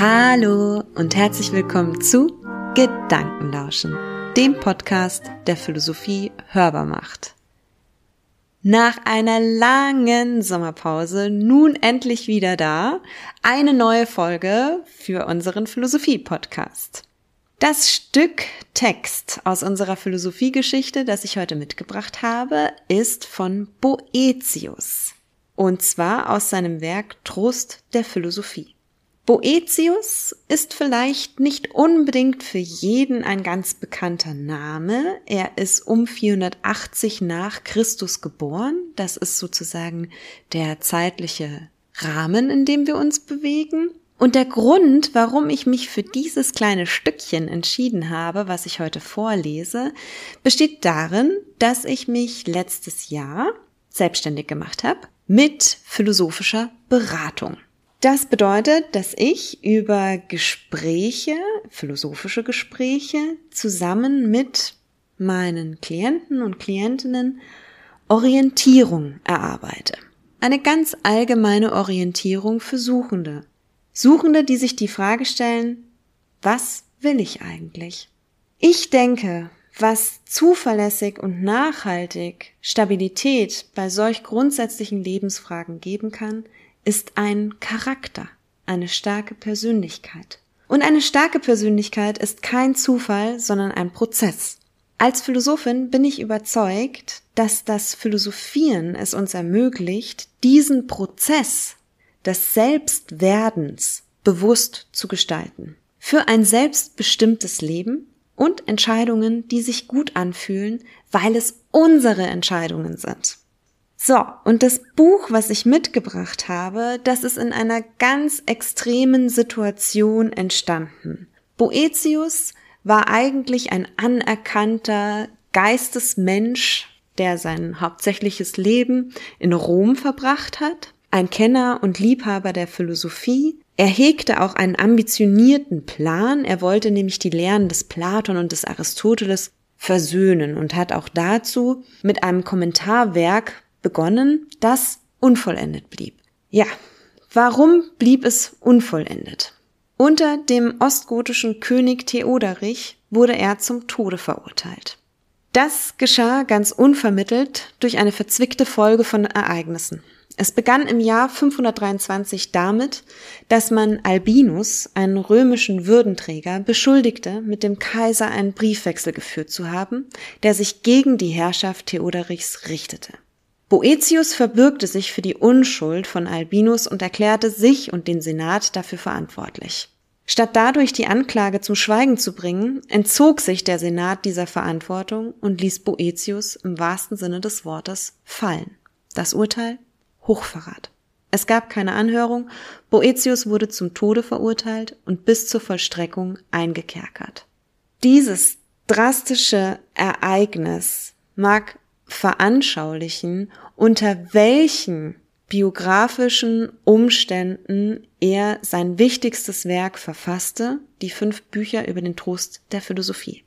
Hallo und herzlich willkommen zu Gedankenlauschen, dem Podcast, der Philosophie hörbar macht. Nach einer langen Sommerpause nun endlich wieder da, eine neue Folge für unseren Philosophie-Podcast. Das Stück Text aus unserer Philosophiegeschichte, das ich heute mitgebracht habe, ist von Boetius. Und zwar aus seinem Werk Trost der Philosophie. Boetius ist vielleicht nicht unbedingt für jeden ein ganz bekannter Name. Er ist um 480 nach Christus geboren. Das ist sozusagen der zeitliche Rahmen, in dem wir uns bewegen. Und der Grund, warum ich mich für dieses kleine Stückchen entschieden habe, was ich heute vorlese, besteht darin, dass ich mich letztes Jahr selbstständig gemacht habe mit philosophischer Beratung. Das bedeutet, dass ich über Gespräche, philosophische Gespräche, zusammen mit meinen Klienten und Klientinnen Orientierung erarbeite. Eine ganz allgemeine Orientierung für Suchende. Suchende, die sich die Frage stellen, was will ich eigentlich? Ich denke, was zuverlässig und nachhaltig Stabilität bei solch grundsätzlichen Lebensfragen geben kann, ist ein Charakter, eine starke Persönlichkeit. Und eine starke Persönlichkeit ist kein Zufall, sondern ein Prozess. Als Philosophin bin ich überzeugt, dass das Philosophieren es uns ermöglicht, diesen Prozess des Selbstwerdens bewusst zu gestalten. Für ein selbstbestimmtes Leben und Entscheidungen, die sich gut anfühlen, weil es unsere Entscheidungen sind. So, und das Buch, was ich mitgebracht habe, das ist in einer ganz extremen Situation entstanden. Boetius war eigentlich ein anerkannter Geistesmensch, der sein hauptsächliches Leben in Rom verbracht hat ein Kenner und Liebhaber der Philosophie. Er hegte auch einen ambitionierten Plan. Er wollte nämlich die Lehren des Platon und des Aristoteles versöhnen und hat auch dazu mit einem Kommentarwerk begonnen, das unvollendet blieb. Ja, warum blieb es unvollendet? Unter dem ostgotischen König Theoderich wurde er zum Tode verurteilt. Das geschah ganz unvermittelt durch eine verzwickte Folge von Ereignissen. Es begann im Jahr 523 damit, dass man Albinus, einen römischen Würdenträger, beschuldigte, mit dem Kaiser einen Briefwechsel geführt zu haben, der sich gegen die Herrschaft Theoderichs richtete. Boetius verbürgte sich für die Unschuld von Albinus und erklärte sich und den Senat dafür verantwortlich. Statt dadurch die Anklage zum Schweigen zu bringen, entzog sich der Senat dieser Verantwortung und ließ Boetius im wahrsten Sinne des Wortes fallen. Das Urteil Hochverrat. Es gab keine Anhörung, Boetius wurde zum Tode verurteilt und bis zur Vollstreckung eingekerkert. Dieses drastische Ereignis mag veranschaulichen, unter welchen biografischen Umständen er sein wichtigstes Werk verfasste, die fünf Bücher über den Trost der Philosophie.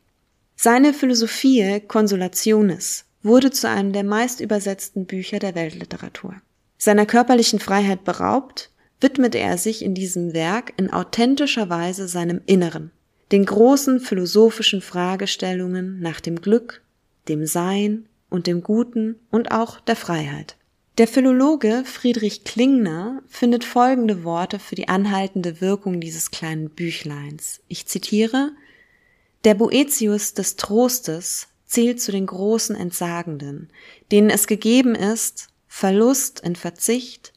Seine Philosophie Consolationis wurde zu einem der meist übersetzten Bücher der Weltliteratur. Seiner körperlichen Freiheit beraubt, widmete er sich in diesem Werk in authentischer Weise seinem Inneren, den großen philosophischen Fragestellungen nach dem Glück, dem Sein und dem Guten und auch der Freiheit. Der Philologe Friedrich Klingner findet folgende Worte für die anhaltende Wirkung dieses kleinen Büchleins. Ich zitiere Der Boetius des Trostes zählt zu den großen Entsagenden, denen es gegeben ist, Verlust in Verzicht,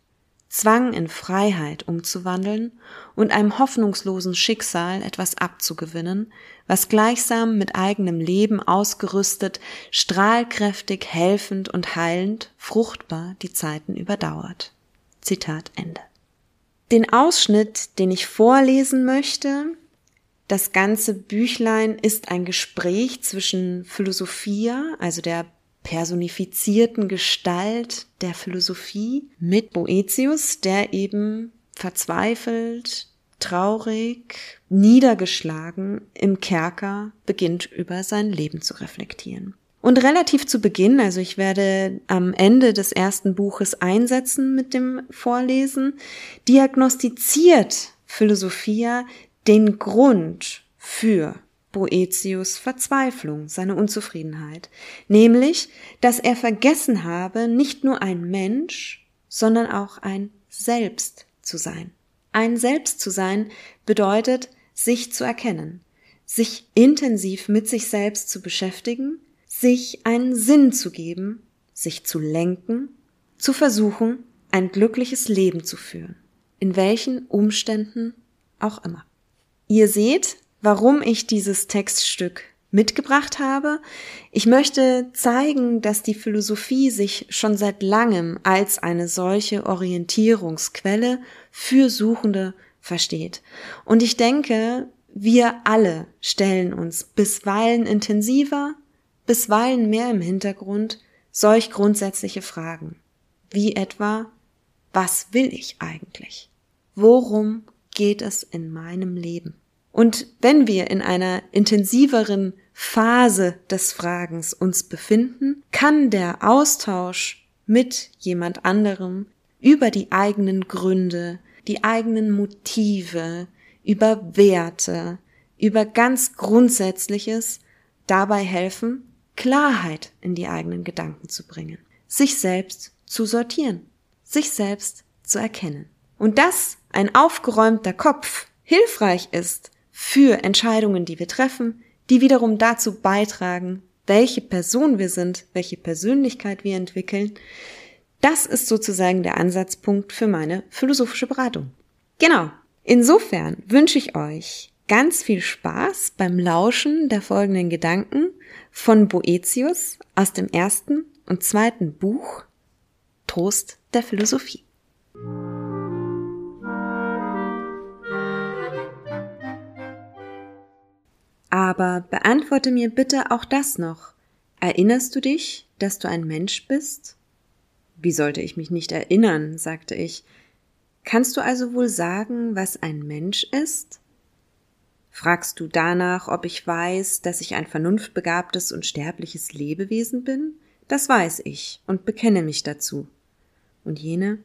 Zwang in Freiheit umzuwandeln und einem hoffnungslosen Schicksal etwas abzugewinnen, was gleichsam mit eigenem Leben ausgerüstet, strahlkräftig, helfend und heilend, fruchtbar die Zeiten überdauert. Zitat Ende. Den Ausschnitt, den ich vorlesen möchte, das ganze Büchlein ist ein Gespräch zwischen Philosophia, also der personifizierten Gestalt der Philosophie mit Boetius, der eben verzweifelt, traurig, niedergeschlagen im Kerker beginnt über sein Leben zu reflektieren. Und relativ zu Beginn, also ich werde am Ende des ersten Buches einsetzen mit dem Vorlesen, diagnostiziert Philosophia den Grund für Boetius Verzweiflung, seine Unzufriedenheit, nämlich, dass er vergessen habe, nicht nur ein Mensch, sondern auch ein Selbst zu sein. Ein Selbst zu sein bedeutet, sich zu erkennen, sich intensiv mit sich selbst zu beschäftigen, sich einen Sinn zu geben, sich zu lenken, zu versuchen, ein glückliches Leben zu führen, in welchen Umständen auch immer. Ihr seht, warum ich dieses Textstück mitgebracht habe. Ich möchte zeigen, dass die Philosophie sich schon seit langem als eine solche Orientierungsquelle für Suchende versteht. Und ich denke, wir alle stellen uns bisweilen intensiver, bisweilen mehr im Hintergrund solch grundsätzliche Fragen, wie etwa, was will ich eigentlich? Worum geht es in meinem Leben? Und wenn wir in einer intensiveren Phase des Fragens uns befinden, kann der Austausch mit jemand anderem über die eigenen Gründe, die eigenen Motive, über Werte, über ganz Grundsätzliches dabei helfen, Klarheit in die eigenen Gedanken zu bringen, sich selbst zu sortieren, sich selbst zu erkennen. Und dass ein aufgeräumter Kopf hilfreich ist für Entscheidungen, die wir treffen, die wiederum dazu beitragen, welche Person wir sind, welche Persönlichkeit wir entwickeln. Das ist sozusagen der Ansatzpunkt für meine philosophische Beratung. Genau. Insofern wünsche ich euch ganz viel Spaß beim Lauschen der folgenden Gedanken von Boetius aus dem ersten und zweiten Buch Trost der Philosophie. Aber beantworte mir bitte auch das noch. Erinnerst du dich, dass du ein Mensch bist? Wie sollte ich mich nicht erinnern, sagte ich. Kannst du also wohl sagen, was ein Mensch ist? Fragst du danach, ob ich weiß, dass ich ein vernunftbegabtes und sterbliches Lebewesen bin? Das weiß ich und bekenne mich dazu. Und jene?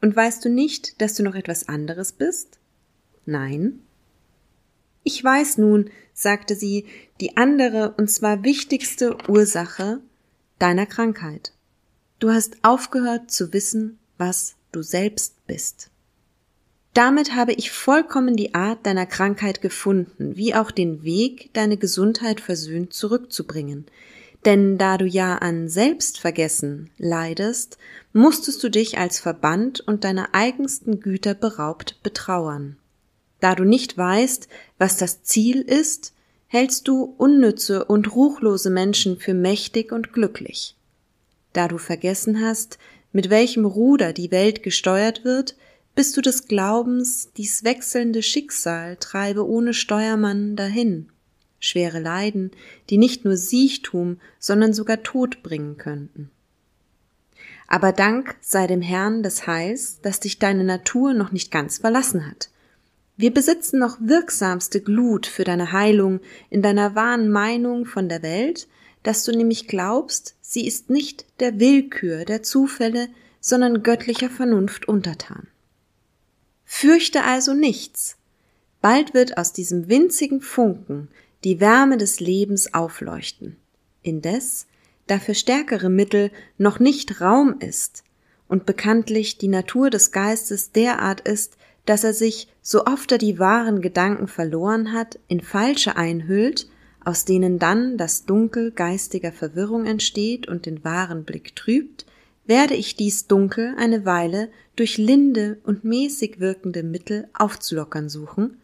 Und weißt du nicht, dass du noch etwas anderes bist? Nein. Ich weiß nun, sagte sie, die andere und zwar wichtigste Ursache deiner Krankheit. Du hast aufgehört zu wissen, was du selbst bist. Damit habe ich vollkommen die Art deiner Krankheit gefunden, wie auch den Weg, deine Gesundheit versöhnt zurückzubringen. Denn da du ja an Selbstvergessen leidest, musstest du dich als verbannt und deiner eigensten Güter beraubt betrauern. Da du nicht weißt, was das Ziel ist, hältst du unnütze und ruchlose Menschen für mächtig und glücklich. Da du vergessen hast, mit welchem Ruder die Welt gesteuert wird, bist du des Glaubens, dies wechselnde Schicksal treibe ohne Steuermann dahin. Schwere Leiden, die nicht nur Siechtum, sondern sogar Tod bringen könnten. Aber Dank sei dem Herrn des Heils, dass dich deine Natur noch nicht ganz verlassen hat, wir besitzen noch wirksamste Glut für deine Heilung in deiner wahren Meinung von der Welt, dass du nämlich glaubst, sie ist nicht der Willkür der Zufälle, sondern göttlicher Vernunft untertan. Fürchte also nichts. Bald wird aus diesem winzigen Funken die Wärme des Lebens aufleuchten. Indes, da für stärkere Mittel noch nicht Raum ist und bekanntlich die Natur des Geistes derart ist, dass er sich, so oft er die wahren Gedanken verloren hat, in falsche einhüllt, aus denen dann das Dunkel geistiger Verwirrung entsteht und den wahren Blick trübt, werde ich dies Dunkel eine Weile durch linde und mäßig wirkende Mittel aufzulockern suchen,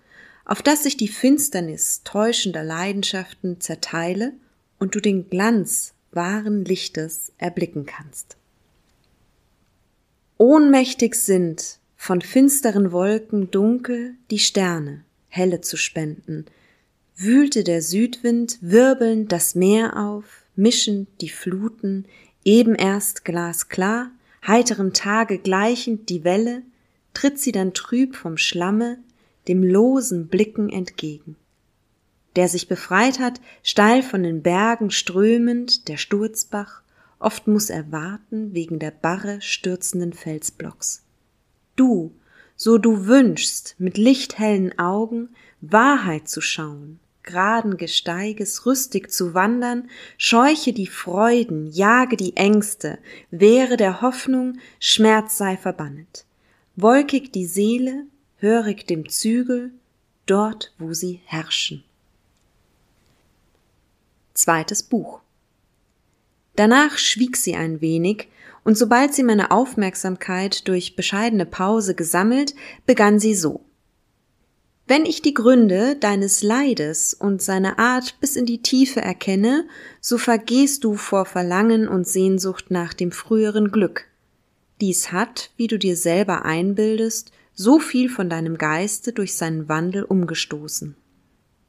auf dass sich die Finsternis täuschender Leidenschaften zerteile und du den Glanz wahren Lichtes erblicken kannst. Ohnmächtig sind, von finsteren Wolken dunkel die Sterne helle zu spenden, wühlte der Südwind wirbelnd das Meer auf, mischend die Fluten, eben erst glasklar, heiterem Tage gleichend die Welle, tritt sie dann trüb vom Schlamme dem losen Blicken entgegen. Der sich befreit hat, steil von den Bergen strömend, der Sturzbach, oft muss er warten wegen der Barre stürzenden Felsblocks. Du, so du wünschst, mit lichthellen Augen Wahrheit zu schauen, geraden Gesteiges rüstig zu wandern, scheuche die Freuden, jage die Ängste, wehre der Hoffnung, Schmerz sei verbannet. Wolkig die Seele, hörig dem Zügel, dort wo sie herrschen. Zweites Buch. Danach schwieg sie ein wenig, und sobald sie meine Aufmerksamkeit durch bescheidene Pause gesammelt, begann sie so. Wenn ich die Gründe deines Leides und seine Art bis in die Tiefe erkenne, so vergehst du vor Verlangen und Sehnsucht nach dem früheren Glück. Dies hat, wie du dir selber einbildest, so viel von deinem Geiste durch seinen Wandel umgestoßen.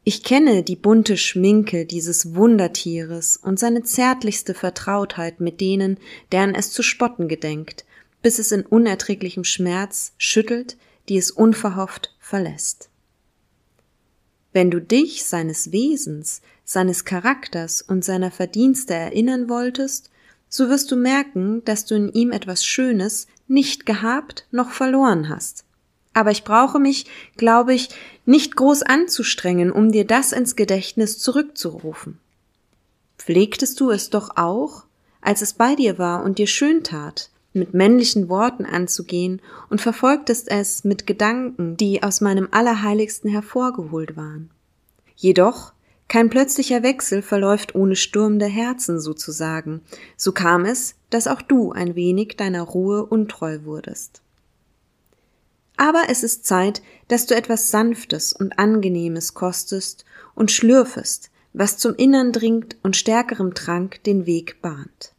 Ich kenne die bunte Schminke dieses Wundertieres und seine zärtlichste Vertrautheit mit denen, deren es zu spotten gedenkt, bis es in unerträglichem Schmerz schüttelt, die es unverhofft verlässt. Wenn du dich seines Wesens, seines Charakters und seiner Verdienste erinnern wolltest, so wirst du merken, dass du in ihm etwas Schönes nicht gehabt noch verloren hast. Aber ich brauche mich, glaube ich, nicht groß anzustrengen, um dir das ins Gedächtnis zurückzurufen. Pflegtest du es doch auch, als es bei dir war und dir schön tat, mit männlichen Worten anzugehen und verfolgtest es mit Gedanken, die aus meinem Allerheiligsten hervorgeholt waren. Jedoch kein plötzlicher Wechsel verläuft ohne Sturm der Herzen sozusagen, so kam es, dass auch du ein wenig deiner Ruhe untreu wurdest. Aber es ist Zeit, dass du etwas Sanftes und Angenehmes kostest und schlürfest, was zum Innern dringt und stärkerem Trank den Weg bahnt.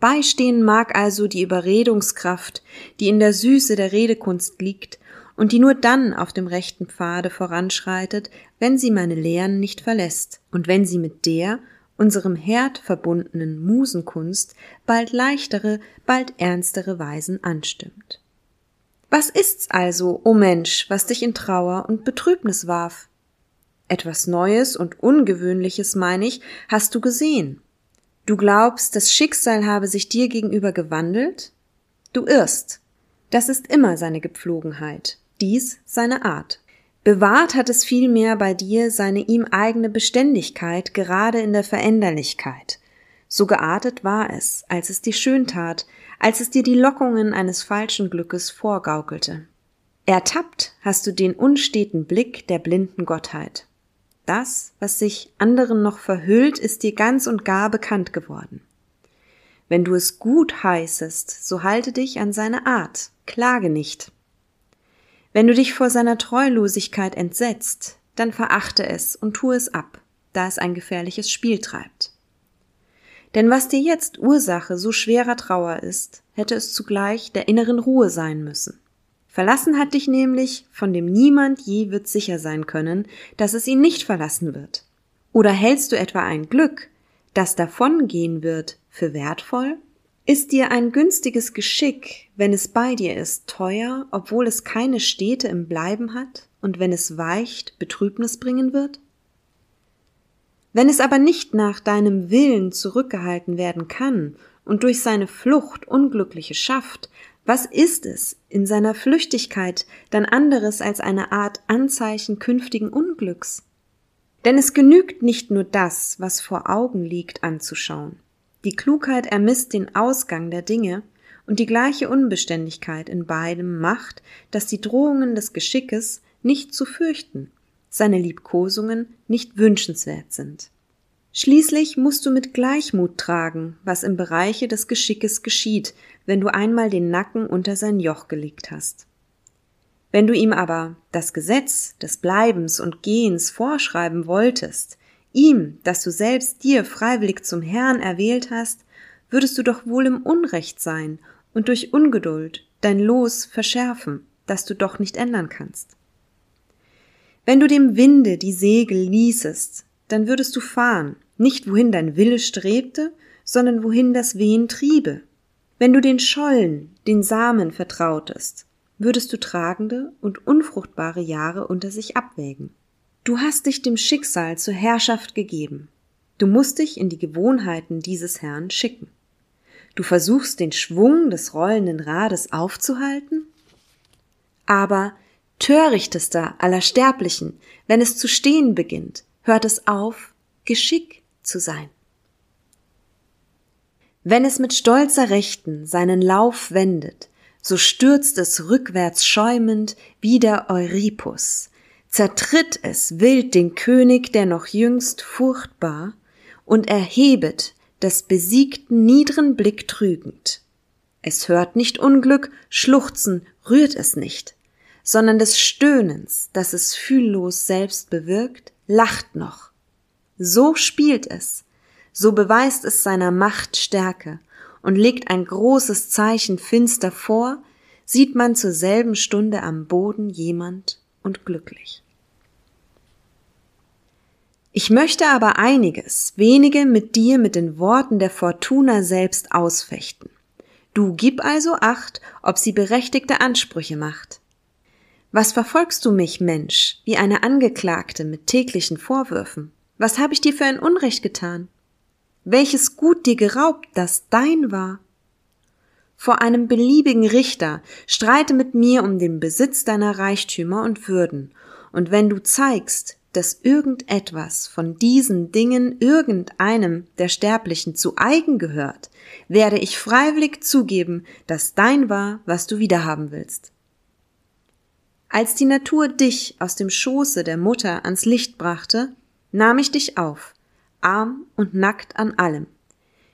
Beistehen mag also die Überredungskraft, die in der Süße der Redekunst liegt und die nur dann auf dem rechten Pfade voranschreitet, wenn sie meine Lehren nicht verlässt und wenn sie mit der unserem Herd verbundenen Musenkunst bald leichtere, bald ernstere Weisen anstimmt. Was ist's also, o oh Mensch, was dich in Trauer und Betrübnis warf? Etwas Neues und Ungewöhnliches, meine ich, hast du gesehen. Du glaubst, das Schicksal habe sich dir gegenüber gewandelt? Du irrst. Das ist immer seine Gepflogenheit, dies seine Art. Bewahrt hat es vielmehr bei dir seine ihm eigene Beständigkeit gerade in der Veränderlichkeit. So geartet war es, als es dir schön tat, als es dir die Lockungen eines falschen Glückes vorgaukelte. Ertappt hast du den unsteten Blick der blinden Gottheit. Das, was sich anderen noch verhüllt, ist dir ganz und gar bekannt geworden. Wenn du es gut heißest, so halte dich an seine Art, klage nicht. Wenn du dich vor seiner Treulosigkeit entsetzt, dann verachte es und tu es ab, da es ein gefährliches Spiel treibt. Denn was dir jetzt Ursache so schwerer Trauer ist, hätte es zugleich der inneren Ruhe sein müssen. Verlassen hat dich nämlich, von dem niemand je wird sicher sein können, dass es ihn nicht verlassen wird. Oder hältst du etwa ein Glück, das davongehen wird, für wertvoll? Ist dir ein günstiges Geschick, wenn es bei dir ist, teuer, obwohl es keine Städte im Bleiben hat und wenn es weicht, Betrübnis bringen wird? Wenn es aber nicht nach deinem Willen zurückgehalten werden kann und durch seine Flucht Unglückliche schafft, was ist es in seiner Flüchtigkeit dann anderes als eine Art Anzeichen künftigen Unglücks? Denn es genügt nicht nur das, was vor Augen liegt, anzuschauen. Die Klugheit ermisst den Ausgang der Dinge, und die gleiche Unbeständigkeit in beidem macht, dass die Drohungen des Geschickes nicht zu fürchten, seine Liebkosungen nicht wünschenswert sind. Schließlich musst du mit Gleichmut tragen, was im Bereiche des Geschickes geschieht, wenn du einmal den Nacken unter sein Joch gelegt hast. Wenn du ihm aber das Gesetz des Bleibens und Gehens vorschreiben wolltest, ihm, das du selbst dir freiwillig zum Herrn erwählt hast, würdest du doch wohl im Unrecht sein und durch Ungeduld dein Los verschärfen, das du doch nicht ändern kannst. Wenn du dem Winde die Segel ließest, dann würdest du fahren, nicht wohin dein Wille strebte, sondern wohin das Wehen triebe. Wenn du den Schollen, den Samen vertrautest, würdest du tragende und unfruchtbare Jahre unter sich abwägen. Du hast dich dem Schicksal zur Herrschaft gegeben. Du musst dich in die Gewohnheiten dieses Herrn schicken. Du versuchst den Schwung des rollenden Rades aufzuhalten Aber törichtester aller Sterblichen, wenn es zu stehen beginnt, hört es auf, Geschick zu sein. Wenn es mit stolzer Rechten seinen Lauf wendet, so stürzt es rückwärts schäumend wie der Euripus, zertritt es wild den König, der noch jüngst furchtbar, und erhebet des Besiegten niedren Blick trügend. Es hört nicht Unglück, Schluchzen rührt es nicht, sondern des Stöhnens, das es fühllos selbst bewirkt, lacht noch. So spielt es, so beweist es seiner Macht Stärke und legt ein großes Zeichen finster vor, sieht man zur selben Stunde am Boden jemand und glücklich. Ich möchte aber einiges, wenige mit dir mit den Worten der Fortuna selbst ausfechten. Du gib also acht, ob sie berechtigte Ansprüche macht. Was verfolgst du mich, Mensch, wie eine Angeklagte mit täglichen Vorwürfen? Was habe ich dir für ein Unrecht getan? Welches Gut dir geraubt, das dein war? Vor einem beliebigen Richter streite mit mir um den Besitz deiner Reichtümer und Würden, und wenn du zeigst, dass irgendetwas von diesen Dingen irgendeinem der Sterblichen zu eigen gehört, werde ich freiwillig zugeben, dass dein war, was du wiederhaben willst. Als die Natur dich aus dem Schoße der Mutter ans Licht brachte, nahm ich dich auf, arm und nackt an allem,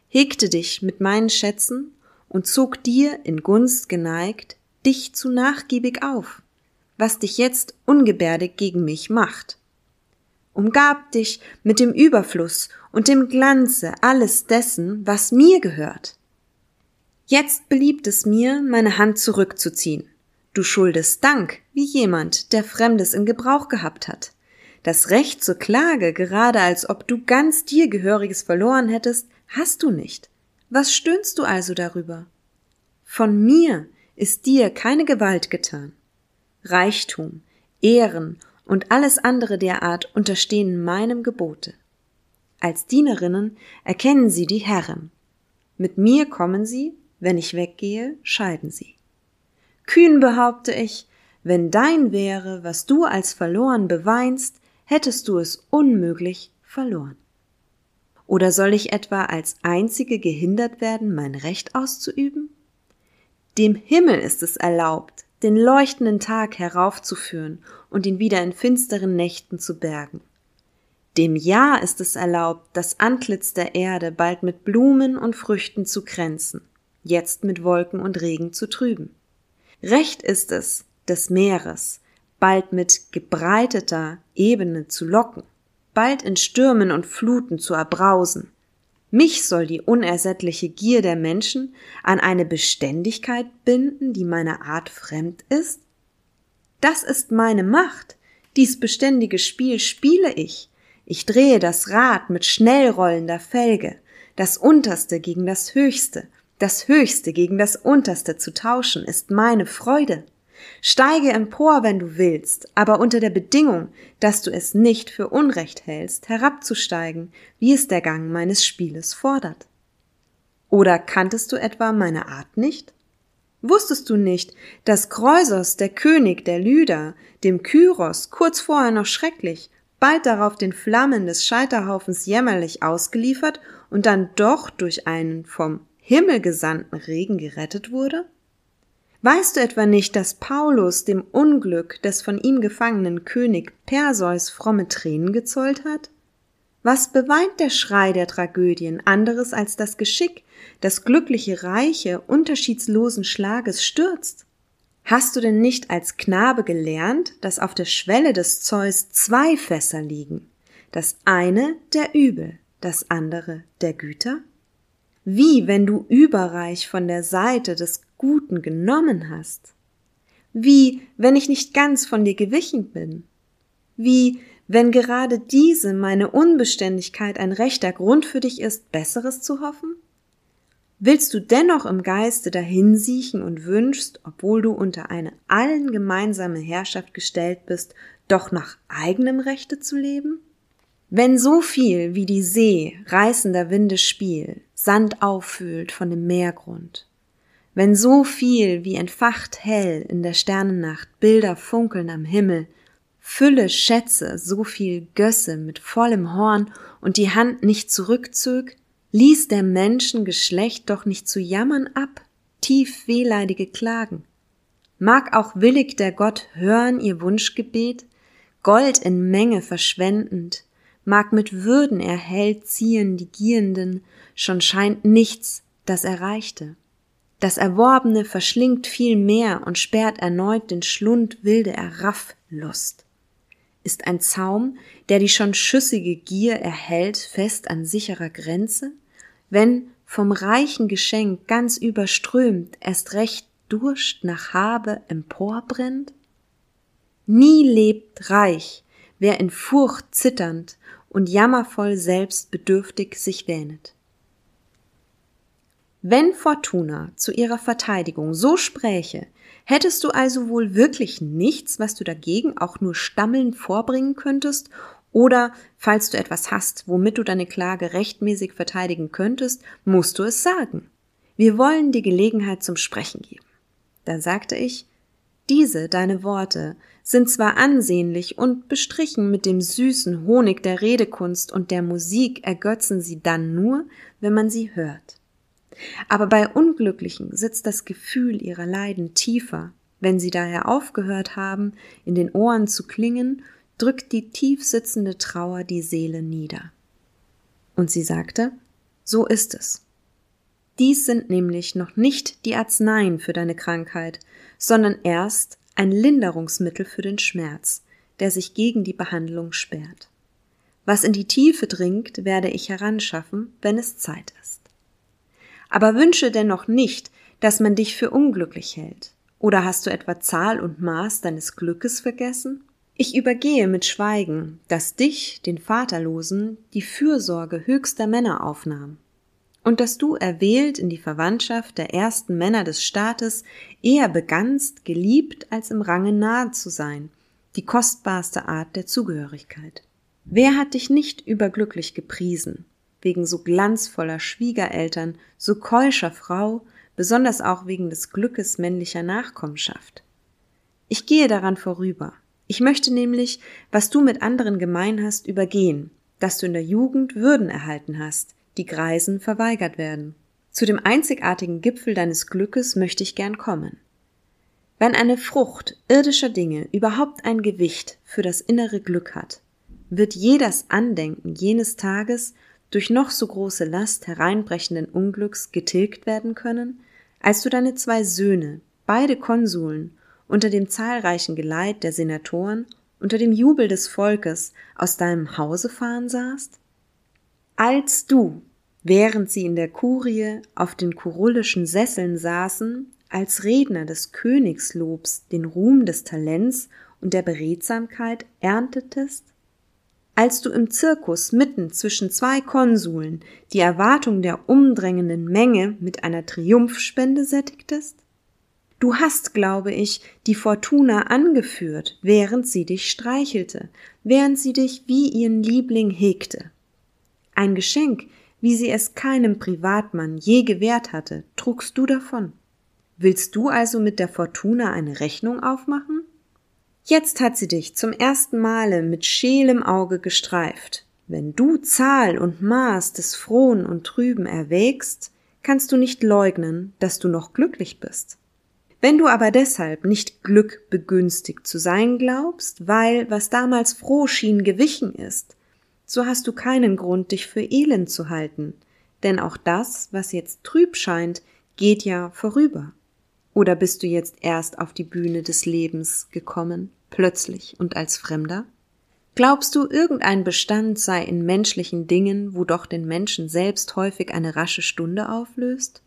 hegte dich mit meinen Schätzen und zog dir in Gunst geneigt dich zu nachgiebig auf, was dich jetzt ungebärdig gegen mich macht. Umgab dich mit dem Überfluss und dem Glanze alles dessen, was mir gehört. Jetzt beliebt es mir, meine Hand zurückzuziehen, Du schuldest Dank, wie jemand, der Fremdes in Gebrauch gehabt hat. Das Recht zur Klage, gerade als ob du ganz dir Gehöriges verloren hättest, hast du nicht. Was stöhnst du also darüber? Von mir ist dir keine Gewalt getan. Reichtum, Ehren und alles andere derart unterstehen meinem Gebote. Als Dienerinnen erkennen sie die Herren. Mit mir kommen sie, wenn ich weggehe, scheiden sie. Kühn behaupte ich, wenn dein wäre, was du als verloren beweinst, hättest du es unmöglich verloren. Oder soll ich etwa als einzige gehindert werden, mein Recht auszuüben? Dem Himmel ist es erlaubt, den leuchtenden Tag heraufzuführen und ihn wieder in finsteren Nächten zu bergen. Dem Jahr ist es erlaubt, das Antlitz der Erde bald mit Blumen und Früchten zu kränzen, jetzt mit Wolken und Regen zu trüben. Recht ist es, des Meeres, bald mit gebreiteter Ebene zu locken, bald in Stürmen und Fluten zu erbrausen. Mich soll die unersättliche Gier der Menschen an eine Beständigkeit binden, die meiner Art fremd ist? Das ist meine Macht, dies beständige Spiel spiele ich. Ich drehe das Rad mit schnell rollender Felge, das Unterste gegen das Höchste, das Höchste gegen das Unterste zu tauschen, ist meine Freude. Steige empor, wenn du willst, aber unter der Bedingung, dass du es nicht für Unrecht hältst, herabzusteigen, wie es der Gang meines Spieles fordert. Oder kanntest du etwa meine Art nicht? Wusstest du nicht, dass Kreusos, der König der Lyder, dem Kyros kurz vorher noch schrecklich, bald darauf den Flammen des Scheiterhaufens jämmerlich ausgeliefert und dann doch durch einen vom himmelgesandten Regen gerettet wurde? Weißt du etwa nicht, dass Paulus dem Unglück des von ihm gefangenen König Perseus fromme Tränen gezollt hat? Was beweint der Schrei der Tragödien anderes als das Geschick, das glückliche Reiche unterschiedslosen Schlages stürzt? Hast du denn nicht als Knabe gelernt, dass auf der Schwelle des Zeus zwei Fässer liegen? Das eine der Übel, das andere der Güter? Wie wenn du überreich von der Seite des Guten genommen hast? Wie wenn ich nicht ganz von dir gewichen bin? Wie wenn gerade diese meine Unbeständigkeit ein rechter Grund für dich ist, Besseres zu hoffen? Willst du dennoch im Geiste dahinsiechen und wünschst, obwohl du unter eine allen gemeinsame Herrschaft gestellt bist, doch nach eigenem Rechte zu leben? Wenn so viel wie die See reißender Winde Spiel Sand auffüllt von dem Meergrund, wenn so viel wie entfacht hell in der Sternennacht Bilder funkeln am Himmel, Fülle Schätze, so viel Gösse mit vollem Horn und die Hand nicht zurückzög, ließ der Menschen Geschlecht doch nicht zu jammern ab, tief wehleidige Klagen. Mag auch willig der Gott hören ihr Wunschgebet, Gold in Menge verschwendend, mag mit Würden erhellt ziehen die Gierenden, schon scheint nichts, das erreichte. Das Erworbene verschlingt viel mehr und sperrt erneut den Schlund wilde Errafflust. Ist ein Zaum, der die schon schüssige Gier erhält, fest an sicherer Grenze? Wenn vom reichen Geschenk ganz überströmt erst recht Durst nach Habe emporbrennt? Nie lebt reich, wer in Furcht zitternd und jammervoll selbst bedürftig sich wähnet. Wenn Fortuna zu ihrer Verteidigung so spräche, hättest du also wohl wirklich nichts, was du dagegen auch nur stammelnd vorbringen könntest, oder falls du etwas hast, womit du deine Klage rechtmäßig verteidigen könntest, musst du es sagen. Wir wollen die Gelegenheit zum Sprechen geben. Da sagte ich, diese deine Worte sind zwar ansehnlich und bestrichen mit dem süßen Honig der Redekunst und der Musik ergötzen sie dann nur, wenn man sie hört. Aber bei Unglücklichen sitzt das Gefühl ihrer Leiden tiefer. Wenn sie daher aufgehört haben, in den Ohren zu klingen, drückt die tief sitzende Trauer die Seele nieder. Und sie sagte, so ist es. Dies sind nämlich noch nicht die Arzneien für deine Krankheit, sondern erst ein Linderungsmittel für den Schmerz, der sich gegen die Behandlung sperrt. Was in die Tiefe dringt, werde ich heranschaffen, wenn es Zeit ist. Aber wünsche dennoch nicht, dass man dich für unglücklich hält. Oder hast du etwa Zahl und Maß deines Glückes vergessen? Ich übergehe mit Schweigen, dass dich, den Vaterlosen, die Fürsorge höchster Männer aufnahm. Und dass du erwählt in die Verwandtschaft der ersten Männer des Staates eher begannst, geliebt als im Range nahe zu sein, die kostbarste Art der Zugehörigkeit. Wer hat dich nicht überglücklich gepriesen, wegen so glanzvoller Schwiegereltern, so keuscher Frau, besonders auch wegen des Glückes männlicher Nachkommenschaft. Ich gehe daran vorüber. Ich möchte nämlich, was du mit anderen gemein hast, übergehen, dass du in der Jugend Würden erhalten hast, die Greisen verweigert werden. Zu dem einzigartigen Gipfel deines Glückes möchte ich gern kommen. Wenn eine Frucht irdischer Dinge überhaupt ein Gewicht für das innere Glück hat, wird jedes Andenken jenes Tages durch noch so große Last hereinbrechenden Unglücks getilgt werden können, als du deine zwei Söhne, beide Konsuln, unter dem zahlreichen Geleit der Senatoren, unter dem Jubel des Volkes aus deinem Hause fahren sahst? Als du, während sie in der Kurie auf den kurullischen Sesseln saßen, als Redner des Königslobs den Ruhm des Talents und der Beredsamkeit erntetest, als du im Zirkus mitten zwischen zwei Konsuln die Erwartung der umdrängenden Menge mit einer Triumphspende sättigtest? Du hast, glaube ich, die Fortuna angeführt, während sie dich streichelte, während sie dich wie ihren Liebling hegte. Ein Geschenk, wie sie es keinem Privatmann je gewährt hatte, trugst du davon. Willst du also mit der Fortuna eine Rechnung aufmachen? Jetzt hat sie dich zum ersten Male mit scheelem Auge gestreift. Wenn du Zahl und Maß des Frohen und Trüben erwägst, kannst du nicht leugnen, dass du noch glücklich bist. Wenn du aber deshalb nicht Glück begünstigt zu sein glaubst, weil was damals froh schien gewichen ist, so hast du keinen Grund, dich für elend zu halten, denn auch das, was jetzt trüb scheint, geht ja vorüber. Oder bist du jetzt erst auf die Bühne des Lebens gekommen, plötzlich und als Fremder? Glaubst du, irgendein Bestand sei in menschlichen Dingen, wo doch den Menschen selbst häufig eine rasche Stunde auflöst?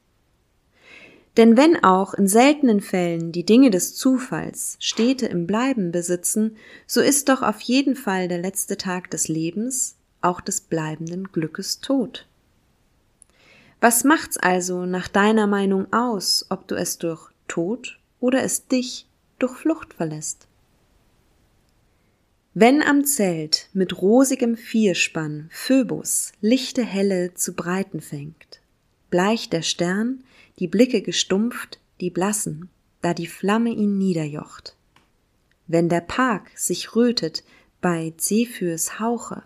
Denn wenn auch in seltenen Fällen die Dinge des Zufalls Städte im Bleiben besitzen, so ist doch auf jeden Fall der letzte Tag des Lebens, auch des bleibenden Glückes tot. Was macht's also nach deiner Meinung aus, ob du es durch Tod oder es dich durch Flucht verlässt. Wenn am Zelt mit rosigem Vierspann Phöbus lichte Helle zu breiten fängt, bleich der Stern, die Blicke gestumpft, die blassen, da die Flamme ihn niederjocht. Wenn der Park sich rötet bei Zephyrs Hauche,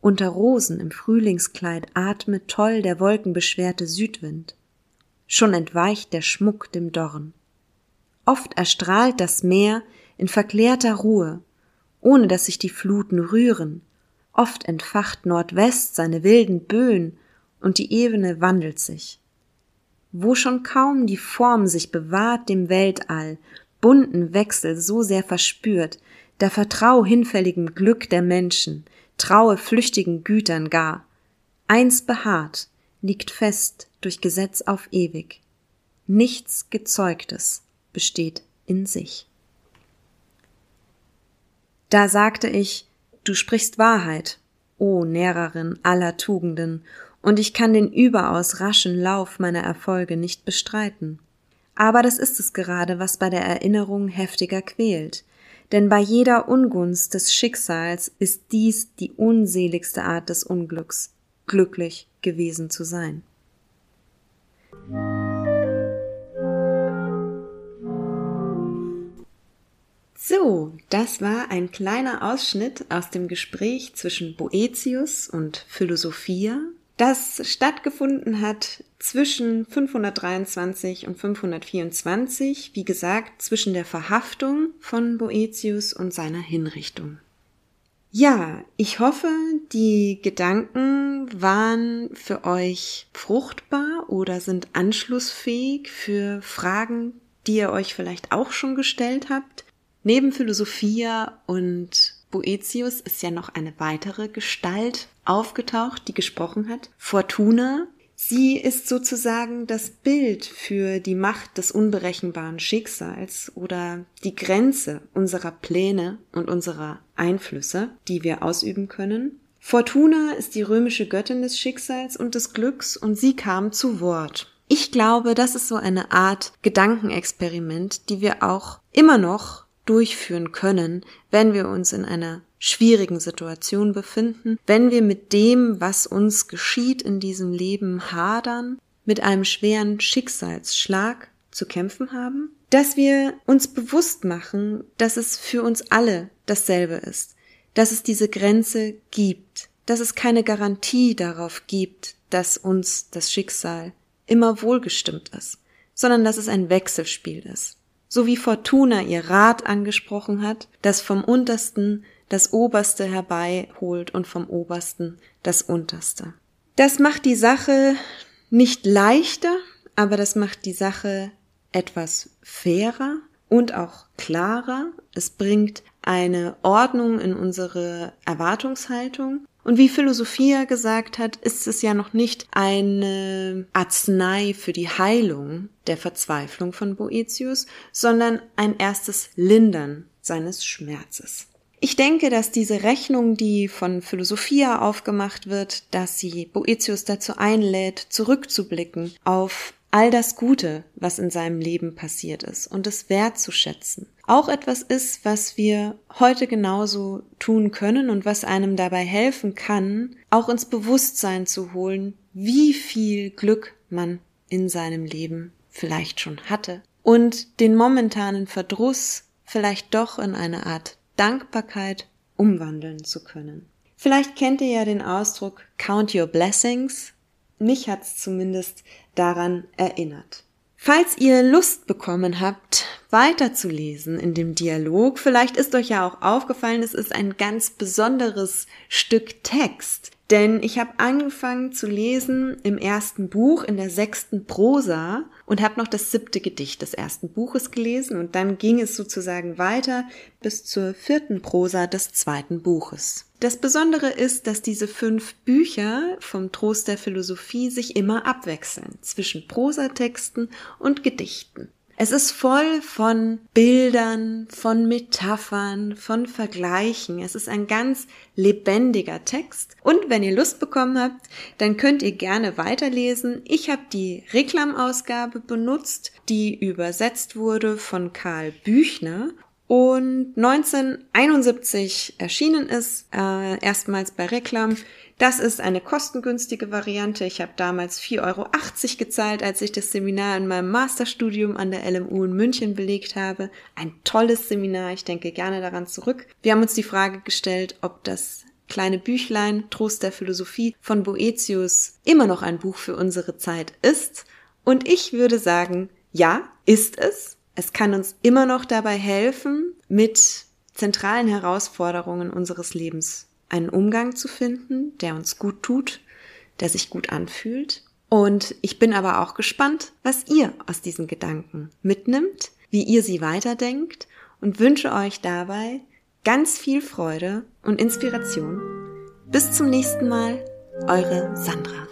unter Rosen im Frühlingskleid atmet toll der wolkenbeschwerte Südwind. Schon entweicht der Schmuck dem Dorn. Oft erstrahlt das Meer in verklärter Ruhe, ohne dass sich die Fluten rühren. Oft entfacht Nordwest seine wilden Böen und die Ebene wandelt sich. Wo schon kaum die Form sich bewahrt dem Weltall, bunten Wechsel so sehr verspürt, da vertrau hinfälligem Glück der Menschen, traue flüchtigen Gütern gar. Eins beharrt, liegt fest durch Gesetz auf ewig. Nichts Gezeugtes besteht in sich. Da sagte ich, du sprichst Wahrheit, o Nährerin aller Tugenden, und ich kann den überaus raschen Lauf meiner Erfolge nicht bestreiten. Aber das ist es gerade, was bei der Erinnerung heftiger quält, denn bei jeder Ungunst des Schicksals ist dies die unseligste Art des Unglücks, glücklich gewesen zu sein. So, das war ein kleiner Ausschnitt aus dem Gespräch zwischen Boetius und Philosophia, das stattgefunden hat zwischen 523 und 524, wie gesagt, zwischen der Verhaftung von Boetius und seiner Hinrichtung. Ja, ich hoffe, die Gedanken waren für euch fruchtbar oder sind anschlussfähig für Fragen, die ihr euch vielleicht auch schon gestellt habt. Neben Philosophia und Boetius ist ja noch eine weitere Gestalt aufgetaucht, die gesprochen hat. Fortuna. Sie ist sozusagen das Bild für die Macht des unberechenbaren Schicksals oder die Grenze unserer Pläne und unserer Einflüsse, die wir ausüben können. Fortuna ist die römische Göttin des Schicksals und des Glücks und sie kam zu Wort. Ich glaube, das ist so eine Art Gedankenexperiment, die wir auch immer noch durchführen können, wenn wir uns in einer schwierigen Situation befinden, wenn wir mit dem, was uns geschieht in diesem Leben hadern, mit einem schweren Schicksalsschlag zu kämpfen haben, dass wir uns bewusst machen, dass es für uns alle dasselbe ist, dass es diese Grenze gibt, dass es keine Garantie darauf gibt, dass uns das Schicksal immer wohlgestimmt ist, sondern dass es ein Wechselspiel ist so wie Fortuna ihr Rad angesprochen hat, das vom Untersten das Oberste herbeiholt und vom Obersten das Unterste. Das macht die Sache nicht leichter, aber das macht die Sache etwas fairer und auch klarer. Es bringt eine Ordnung in unsere Erwartungshaltung und wie Philosophia gesagt hat, ist es ja noch nicht eine Arznei für die Heilung der Verzweiflung von Boetius, sondern ein erstes Lindern seines Schmerzes. Ich denke, dass diese Rechnung, die von Philosophia aufgemacht wird, dass sie Boetius dazu einlädt, zurückzublicken auf all das Gute, was in seinem Leben passiert ist und es wertzuschätzen. Auch etwas ist, was wir heute genauso tun können und was einem dabei helfen kann, auch ins Bewusstsein zu holen, wie viel Glück man in seinem Leben vielleicht schon hatte und den momentanen Verdruss vielleicht doch in eine Art Dankbarkeit umwandeln zu können. Vielleicht kennt ihr ja den Ausdruck Count Your Blessings. Mich hat's zumindest daran erinnert. Falls ihr Lust bekommen habt, weiterzulesen in dem Dialog, vielleicht ist euch ja auch aufgefallen, es ist ein ganz besonderes Stück Text. Denn ich habe angefangen zu lesen im ersten Buch, in der sechsten Prosa und habe noch das siebte Gedicht des ersten Buches gelesen und dann ging es sozusagen weiter bis zur vierten Prosa des zweiten Buches. Das Besondere ist, dass diese fünf Bücher vom Trost der Philosophie sich immer abwechseln zwischen Prosatexten und Gedichten. Es ist voll von Bildern, von Metaphern, von Vergleichen. Es ist ein ganz lebendiger Text. Und wenn ihr Lust bekommen habt, dann könnt ihr gerne weiterlesen. Ich habe die Reklamausgabe benutzt, die übersetzt wurde von Karl Büchner und 1971 erschienen ist, äh, erstmals bei Reklam. Das ist eine kostengünstige Variante. Ich habe damals 4,80 Euro gezahlt, als ich das Seminar in meinem Masterstudium an der LMU in München belegt habe. Ein tolles Seminar, ich denke gerne daran zurück. Wir haben uns die Frage gestellt, ob das kleine Büchlein Trost der Philosophie von Boetius immer noch ein Buch für unsere Zeit ist. Und ich würde sagen, ja, ist es. Es kann uns immer noch dabei helfen, mit zentralen Herausforderungen unseres Lebens einen Umgang zu finden, der uns gut tut, der sich gut anfühlt. Und ich bin aber auch gespannt, was ihr aus diesen Gedanken mitnimmt, wie ihr sie weiterdenkt und wünsche euch dabei ganz viel Freude und Inspiration. Bis zum nächsten Mal, eure Sandra.